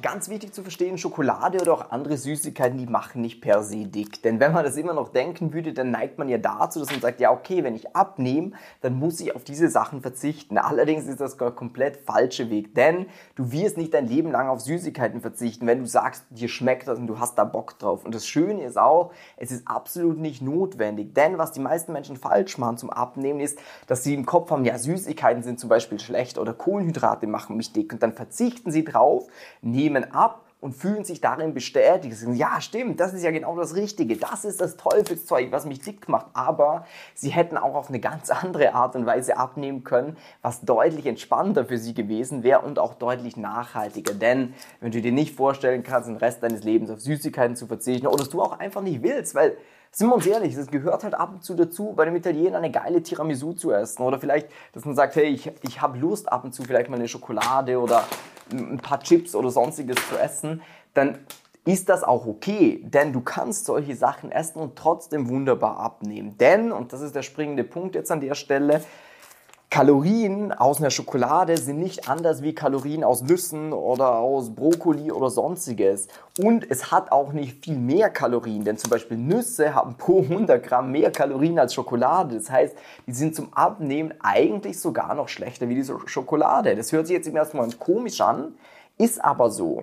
Ganz wichtig zu verstehen, Schokolade oder auch andere Süßigkeiten, die machen nicht per se dick. Denn wenn man das immer noch denken würde, dann neigt man ja dazu, dass man sagt, ja okay, wenn ich abnehme, dann muss ich auf diese Sachen verzichten. Allerdings ist das der komplett falsche Weg, denn du wirst nicht dein Leben lang auf Süßigkeiten verzichten, wenn du sagst, dir schmeckt das und du hast da Bock drauf. Und das Schöne ist auch, es ist absolut nicht notwendig, denn was die meisten Menschen falsch machen zum Abnehmen ist, dass sie im Kopf haben, ja Süßigkeiten sind zum Beispiel schlecht oder Kohlenhydrate machen mich dick und dann verzichten sie drauf, nehmen nehmen ab und fühlen sich darin bestätigt. Sagen, ja, stimmt, das ist ja genau das Richtige. Das ist das Teufelszeug, was mich dick macht. Aber sie hätten auch auf eine ganz andere Art und Weise abnehmen können, was deutlich entspannter für sie gewesen wäre und auch deutlich nachhaltiger. Denn wenn du dir nicht vorstellen kannst, den Rest deines Lebens auf Süßigkeiten zu verzichten oder du auch einfach nicht willst, weil sind wir uns ehrlich, es gehört halt ab und zu dazu, bei dem Italiener eine geile Tiramisu zu essen. Oder vielleicht, dass man sagt, hey, ich, ich habe Lust ab und zu vielleicht mal eine Schokolade oder ein paar Chips oder sonstiges zu essen. Dann ist das auch okay, denn du kannst solche Sachen essen und trotzdem wunderbar abnehmen. Denn, und das ist der springende Punkt jetzt an der Stelle, Kalorien aus einer Schokolade sind nicht anders wie Kalorien aus Nüssen oder aus Brokkoli oder sonstiges. Und es hat auch nicht viel mehr Kalorien, denn zum Beispiel Nüsse haben pro 100 Gramm mehr Kalorien als Schokolade. Das heißt, die sind zum Abnehmen eigentlich sogar noch schlechter wie die Schokolade. Das hört sich jetzt im ersten Moment komisch an, ist aber so.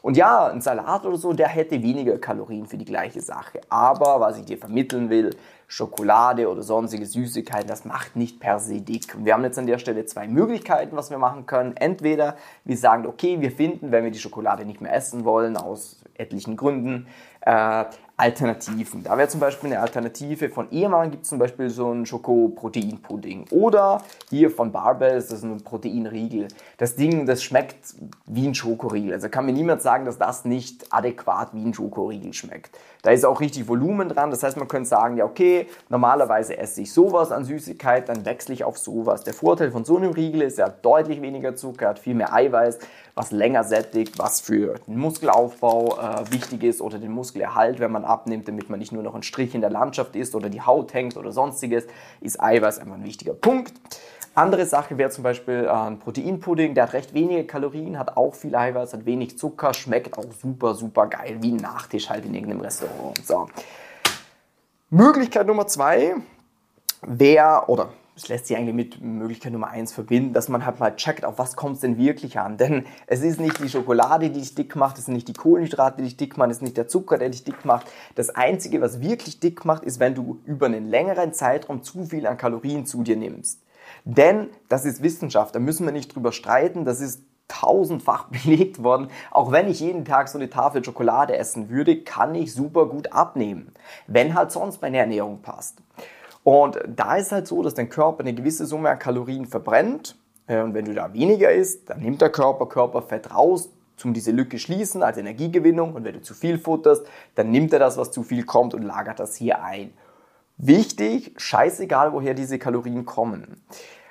Und ja, ein Salat oder so, der hätte weniger Kalorien für die gleiche Sache. Aber was ich dir vermitteln will, Schokolade oder sonstige Süßigkeiten, das macht nicht per se dick. Und wir haben jetzt an der Stelle zwei Möglichkeiten, was wir machen können. Entweder wir sagen, okay, wir finden, wenn wir die Schokolade nicht mehr essen wollen, aus etlichen Gründen, äh, Alternativen. Da wäre zum Beispiel eine Alternative von Ehemann gibt es zum Beispiel so einen Schoko-Protein-Pudding. Oder hier von Barbells, das ist ein Proteinriegel. Das Ding, das schmeckt wie ein Schokoriegel. Also kann mir niemand sagen, dass das nicht adäquat wie ein Schokoriegel schmeckt. Da ist auch richtig Volumen dran. Das heißt, man könnte sagen, ja okay, normalerweise esse ich sowas an Süßigkeit, dann wechsle ich auf sowas. Der Vorteil von so einem Riegel ist, er hat deutlich weniger Zucker, hat viel mehr Eiweiß, was länger sättigt, was für den Muskelaufbau äh, wichtig ist oder den Muskelerhalt, wenn man abnimmt, damit man nicht nur noch ein Strich in der Landschaft ist oder die Haut hängt oder sonstiges, ist Eiweiß einfach ein wichtiger Punkt. Andere Sache wäre zum Beispiel äh, ein Proteinpudding, der hat recht wenige Kalorien, hat auch viel Eiweiß, hat wenig Zucker, schmeckt auch super, super geil, wie ein Nachtisch halt in irgendeinem Restaurant. So. Möglichkeit Nummer zwei wäre, oder es lässt sich eigentlich mit Möglichkeit Nummer eins verbinden, dass man halt mal checkt, auf was kommt es denn wirklich an. Denn es ist nicht die Schokolade, die dich dick macht, es sind nicht die Kohlenhydrate, die dich dick machen, es ist nicht der Zucker, der dich dick macht. Das Einzige, was wirklich dick macht, ist, wenn du über einen längeren Zeitraum zu viel an Kalorien zu dir nimmst. Denn das ist Wissenschaft, da müssen wir nicht drüber streiten, das ist tausendfach belegt worden. Auch wenn ich jeden Tag so eine Tafel Schokolade essen würde, kann ich super gut abnehmen, wenn halt sonst meine Ernährung passt. Und da ist halt so, dass dein Körper eine gewisse Summe an Kalorien verbrennt. Äh, und wenn du da weniger isst, dann nimmt der Körper Körperfett raus, zum diese Lücke schließen als Energiegewinnung. Und wenn du zu viel futterst, dann nimmt er das, was zu viel kommt und lagert das hier ein. Wichtig, scheißegal, woher diese Kalorien kommen.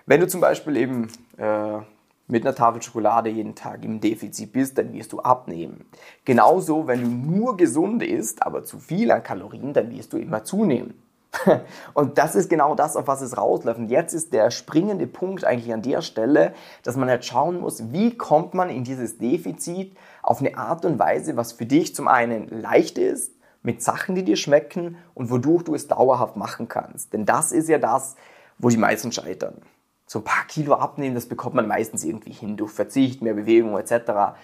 Wenn du zum Beispiel eben äh, mit einer Tafel Schokolade jeden Tag im Defizit bist, dann wirst du abnehmen. Genauso, wenn du nur gesund isst, aber zu viel an Kalorien, dann wirst du immer zunehmen. Und das ist genau das, auf was es rausläuft. Und jetzt ist der springende Punkt eigentlich an der Stelle, dass man halt schauen muss, wie kommt man in dieses Defizit auf eine Art und Weise, was für dich zum einen leicht ist, mit Sachen, die dir schmecken und wodurch du es dauerhaft machen kannst. Denn das ist ja das, wo die meisten scheitern. So ein paar Kilo abnehmen, das bekommt man meistens irgendwie hin durch Verzicht, mehr Bewegung etc.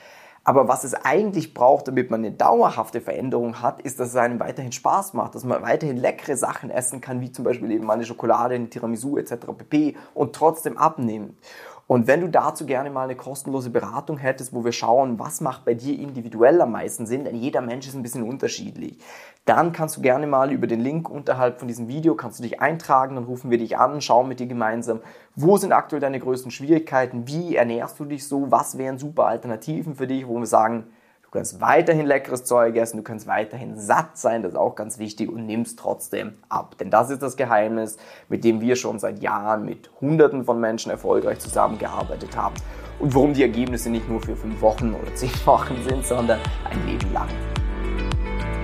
Aber was es eigentlich braucht, damit man eine dauerhafte Veränderung hat, ist, dass es einem weiterhin Spaß macht, dass man weiterhin leckere Sachen essen kann, wie zum Beispiel eben mal eine Schokolade, eine Tiramisu etc. pp. und trotzdem abnehmen. Und wenn du dazu gerne mal eine kostenlose Beratung hättest, wo wir schauen, was macht bei dir individuell am meisten Sinn, denn jeder Mensch ist ein bisschen unterschiedlich, dann kannst du gerne mal über den Link unterhalb von diesem Video, kannst du dich eintragen, dann rufen wir dich an, schauen mit dir gemeinsam, wo sind aktuell deine größten Schwierigkeiten, wie ernährst du dich so, was wären super Alternativen für dich, wo wir sagen, Du kannst weiterhin leckeres Zeug essen, du kannst weiterhin satt sein, das ist auch ganz wichtig und nimmst trotzdem ab. Denn das ist das Geheimnis, mit dem wir schon seit Jahren mit Hunderten von Menschen erfolgreich zusammengearbeitet haben. Und warum die Ergebnisse nicht nur für fünf Wochen oder zehn Wochen sind, sondern ein Leben lang.